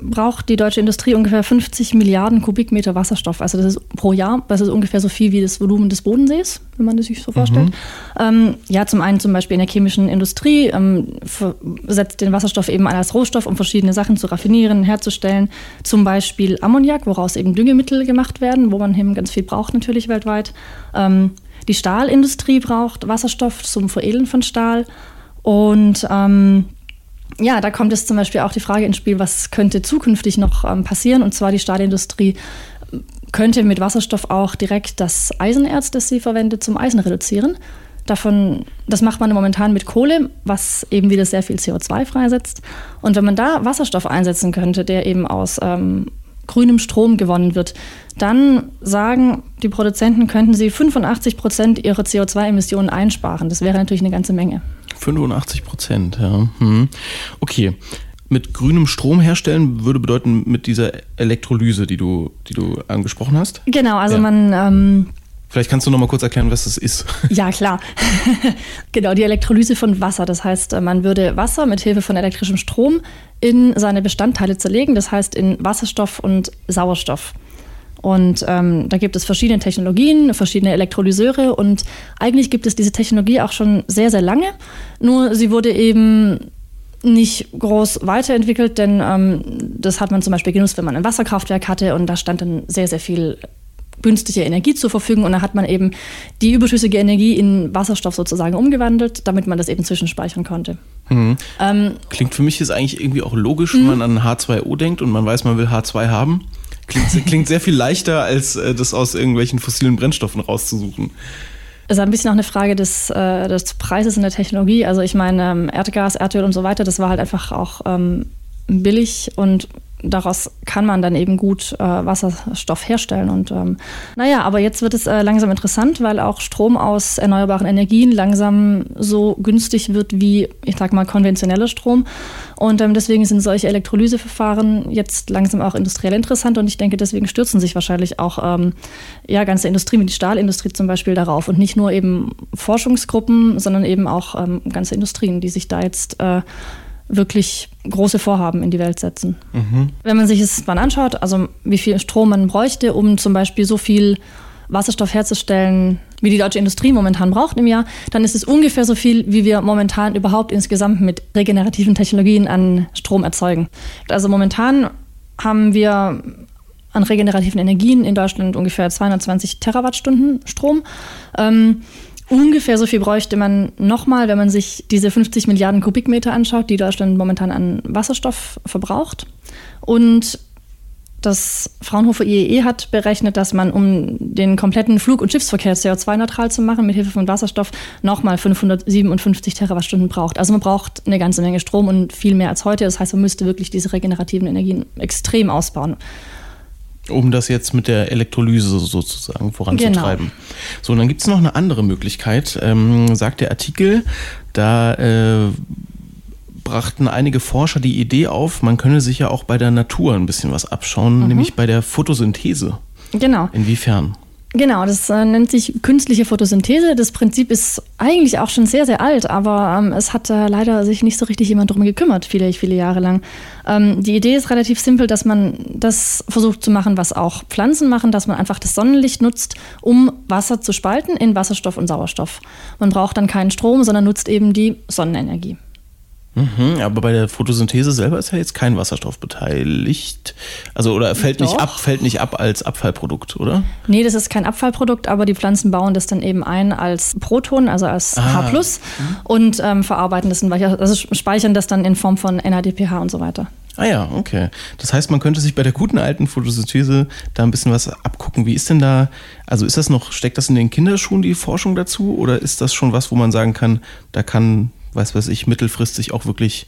braucht die deutsche Industrie ungefähr 50 Milliarden Kubikmeter Wasserstoff. Also das ist pro Jahr, das ist ungefähr so viel wie das Volumen des Bodensees, wenn man das sich so vorstellt. Mhm. Ähm, ja, zum einen zum Beispiel in der chemischen Industrie ähm, setzt den Wasserstoff eben ein als Rohstoff, um verschiedene Sachen zu raffinieren, herzustellen. Zum Beispiel Ammoniak, woraus eben Düngemittel gemacht werden, wo man eben ganz viel braucht natürlich weltweit. Ähm, die Stahlindustrie braucht Wasserstoff zum Veredeln von Stahl. Und ähm, ja, da kommt jetzt zum Beispiel auch die Frage ins Spiel, was könnte zukünftig noch ähm, passieren? Und zwar die Stahlindustrie könnte mit Wasserstoff auch direkt das Eisenerz, das sie verwendet, zum Eisen reduzieren. Davon, das macht man momentan mit Kohle, was eben wieder sehr viel CO2 freisetzt. Und wenn man da Wasserstoff einsetzen könnte, der eben aus ähm, grünem Strom gewonnen wird, dann sagen die Produzenten, könnten sie 85 Prozent ihrer CO2-Emissionen einsparen. Das wäre natürlich eine ganze Menge. 85 Prozent, ja. Hm. Okay. Mit grünem Strom herstellen würde bedeuten mit dieser Elektrolyse, die du, die du angesprochen hast? Genau, also ja. man. Ähm, Vielleicht kannst du noch mal kurz erklären, was das ist. [LAUGHS] Ja, klar. [LAUGHS] genau, die Elektrolyse von Wasser. Das heißt, man würde Wasser mit Hilfe von elektrischem Strom in seine Bestandteile zerlegen, das heißt in Wasserstoff und Sauerstoff. Und ähm, da gibt es verschiedene Technologien, verschiedene Elektrolyseure und eigentlich gibt es diese Technologie auch schon sehr, sehr lange. Nur sie wurde eben nicht groß weiterentwickelt, denn ähm, das hat man zum Beispiel genutzt, wenn man ein Wasserkraftwerk hatte und da stand dann sehr, sehr viel günstige Energie zur Verfügung und da hat man eben die überschüssige Energie in Wasserstoff sozusagen umgewandelt, damit man das eben zwischenspeichern konnte. Mhm. Ähm, Klingt für mich jetzt eigentlich irgendwie auch logisch, wenn mhm. man an H2O denkt und man weiß, man will H2 haben. Klingt, klingt sehr viel leichter, als äh, das aus irgendwelchen fossilen Brennstoffen rauszusuchen. Es ist ein bisschen auch eine Frage des, äh, des Preises in der Technologie. Also ich meine, ähm, Erdgas, Erdöl und so weiter, das war halt einfach auch ähm, billig und daraus kann man dann eben gut äh, Wasserstoff herstellen. Und ähm, naja, aber jetzt wird es äh, langsam interessant, weil auch Strom aus erneuerbaren Energien langsam so günstig wird wie, ich sag mal, konventioneller Strom. Und ähm, deswegen sind solche Elektrolyseverfahren jetzt langsam auch industriell interessant. Und ich denke, deswegen stürzen sich wahrscheinlich auch ähm, ja, ganze Industrien, wie die Stahlindustrie zum Beispiel, darauf. Und nicht nur eben Forschungsgruppen, sondern eben auch ähm, ganze Industrien, die sich da jetzt äh, wirklich große Vorhaben in die Welt setzen. Mhm. Wenn man sich es mal anschaut, also wie viel Strom man bräuchte, um zum Beispiel so viel Wasserstoff herzustellen, wie die deutsche Industrie momentan braucht im Jahr, dann ist es ungefähr so viel, wie wir momentan überhaupt insgesamt mit regenerativen Technologien an Strom erzeugen. Also momentan haben wir an regenerativen Energien in Deutschland ungefähr 220 Terawattstunden Strom. Ähm, Ungefähr so viel bräuchte man nochmal, wenn man sich diese 50 Milliarden Kubikmeter anschaut, die Deutschland momentan an Wasserstoff verbraucht. Und das Fraunhofer IEE e hat berechnet, dass man, um den kompletten Flug- und Schiffsverkehr CO2-neutral zu machen, mit Hilfe von Wasserstoff nochmal 557 Terawattstunden braucht. Also man braucht eine ganze Menge Strom und viel mehr als heute. Das heißt, man müsste wirklich diese regenerativen Energien extrem ausbauen um das jetzt mit der Elektrolyse sozusagen voranzutreiben. Genau. So, und dann gibt es noch eine andere Möglichkeit, ähm, sagt der Artikel, da äh, brachten einige Forscher die Idee auf, man könne sich ja auch bei der Natur ein bisschen was abschauen, mhm. nämlich bei der Photosynthese. Genau. Inwiefern? Genau, das äh, nennt sich künstliche Photosynthese. Das Prinzip ist eigentlich auch schon sehr, sehr alt, aber ähm, es hat äh, leider sich nicht so richtig jemand darum gekümmert, viele, viele Jahre lang. Ähm, die Idee ist relativ simpel, dass man das versucht zu machen, was auch Pflanzen machen, dass man einfach das Sonnenlicht nutzt, um Wasser zu spalten in Wasserstoff und Sauerstoff. Man braucht dann keinen Strom, sondern nutzt eben die Sonnenenergie. Mhm, aber bei der Photosynthese selber ist ja jetzt kein Wasserstoff beteiligt. Also oder fällt nicht ab, fällt nicht ab als Abfallprodukt, oder? Nee, das ist kein Abfallprodukt, aber die Pflanzen bauen das dann eben ein als Proton, also als ah. H und ähm, verarbeiten das in also speichern das dann in Form von NADPH und so weiter. Ah ja, okay. Das heißt, man könnte sich bei der guten alten Photosynthese da ein bisschen was abgucken. Wie ist denn da, also ist das noch, steckt das in den Kinderschuhen, die Forschung dazu? Oder ist das schon was, wo man sagen kann, da kann weiß was ich, mittelfristig auch wirklich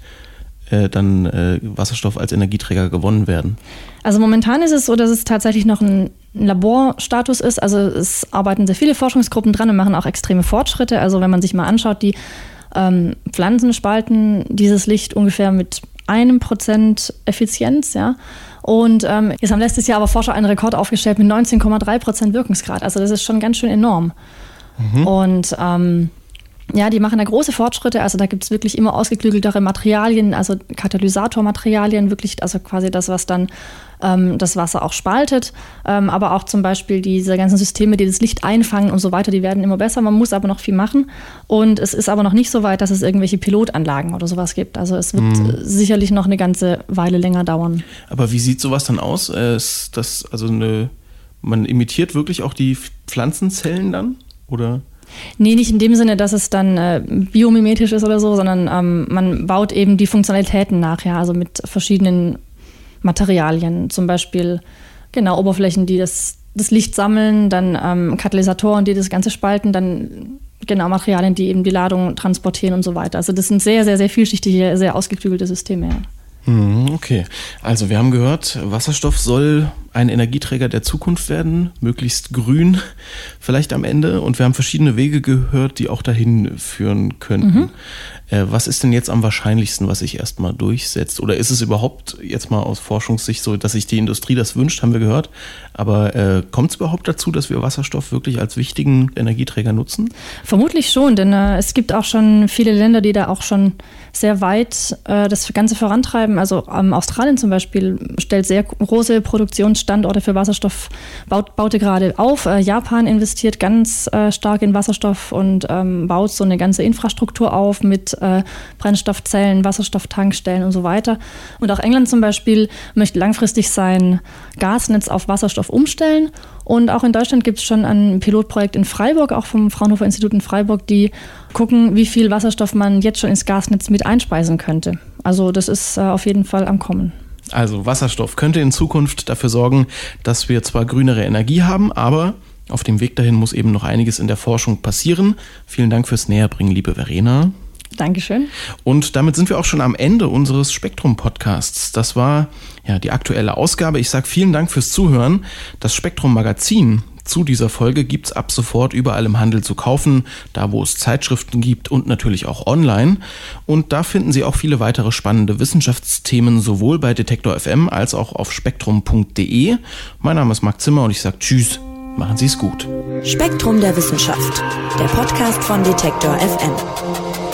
äh, dann äh, Wasserstoff als Energieträger gewonnen werden? Also momentan ist es so, dass es tatsächlich noch ein Laborstatus ist. Also es arbeiten sehr viele Forschungsgruppen dran und machen auch extreme Fortschritte. Also wenn man sich mal anschaut, die ähm, Pflanzen spalten dieses Licht ungefähr mit einem Prozent Effizienz, ja. Und ähm, jetzt haben letztes Jahr aber Forscher einen Rekord aufgestellt mit 19,3 Prozent Wirkungsgrad. Also das ist schon ganz schön enorm. Mhm. Und ähm, Ja, die machen da große Fortschritte. Also da gibt es wirklich immer ausgeklügeltere Materialien, also Katalysatormaterialien, wirklich, also quasi das, was dann ähm, das Wasser auch spaltet. Ähm, aber auch zum Beispiel diese ganzen Systeme, die das Licht einfangen und so weiter, die werden immer besser. Man muss aber noch viel machen. Und es ist aber noch nicht so weit, dass es irgendwelche Pilotanlagen oder sowas gibt. Also es wird mhm. sicherlich noch eine ganze Weile länger dauern. Aber wie sieht sowas dann aus? Äh, ist das also eine, man imitiert wirklich auch die Pflanzenzellen dann? Oder? Nee, nicht in dem Sinne, dass es dann äh, biomimetisch ist oder so, sondern ähm, man baut eben die Funktionalitäten nach, ja, also mit verschiedenen Materialien, zum Beispiel genau Oberflächen, die das, das Licht sammeln, dann ähm, Katalysatoren, die das Ganze spalten, dann genau Materialien, die eben die Ladung transportieren und so weiter. Also das sind sehr, sehr, sehr vielschichtige, sehr ausgeklügelte Systeme. Ja. Mhm, okay, also wir haben gehört, Wasserstoff soll ein Energieträger der Zukunft werden, möglichst grün vielleicht am Ende. Und wir haben verschiedene Wege gehört, die auch dahin führen könnten. Mhm. Äh, was ist denn jetzt am wahrscheinlichsten, was sich erstmal durchsetzt? Oder ist es überhaupt jetzt mal aus Forschungssicht so, dass sich die Industrie das wünscht, haben wir gehört. Aber äh, kommt es überhaupt dazu, dass wir Wasserstoff wirklich als wichtigen Energieträger nutzen? Vermutlich schon, denn äh, es gibt auch schon viele Länder, die da auch schon sehr weit äh, das Ganze vorantreiben. Also ähm, Australien zum Beispiel stellt sehr große Produktionsstandorte für Wasserstoff, baut, baute gerade auf. Äh, Japan investiert ganz äh, stark in Wasserstoff und ähm, baut so eine ganze Infrastruktur auf mit äh, Brennstoffzellen, Wasserstofftankstellen und so weiter. Und auch England zum Beispiel möchte langfristig sein Gasnetz auf Wasserstoff umstellen. Und auch in Deutschland gibt es schon ein Pilotprojekt in Freiburg, auch vom Fraunhofer Institut in Freiburg, die gucken, wie viel Wasserstoff man jetzt schon ins Gasnetz mit einspeisen könnte. Also das ist äh, auf jeden Fall am Kommen. Also Wasserstoff könnte in Zukunft dafür sorgen, dass wir zwar grünere Energie haben, aber auf dem Weg dahin muss eben noch einiges in der Forschung passieren. Vielen Dank fürs Näherbringen, liebe Verena. Dankeschön. Und damit sind wir auch schon am Ende unseres Spektrum-Podcasts. Das war ja die aktuelle Ausgabe. Ich sage vielen Dank fürs Zuhören. Das Spektrum-Magazin zu dieser Folge gibt es ab sofort überall im Handel zu kaufen, da wo es Zeitschriften gibt und natürlich auch online. Und da finden Sie auch viele weitere spannende Wissenschaftsthemen sowohl bei Detektor FM als auch auf spektrum.de. Mein Name ist Marc Zimmer und ich sage Tschüss, machen Sie es gut. Spektrum der Wissenschaft, der Podcast von Detektor FM.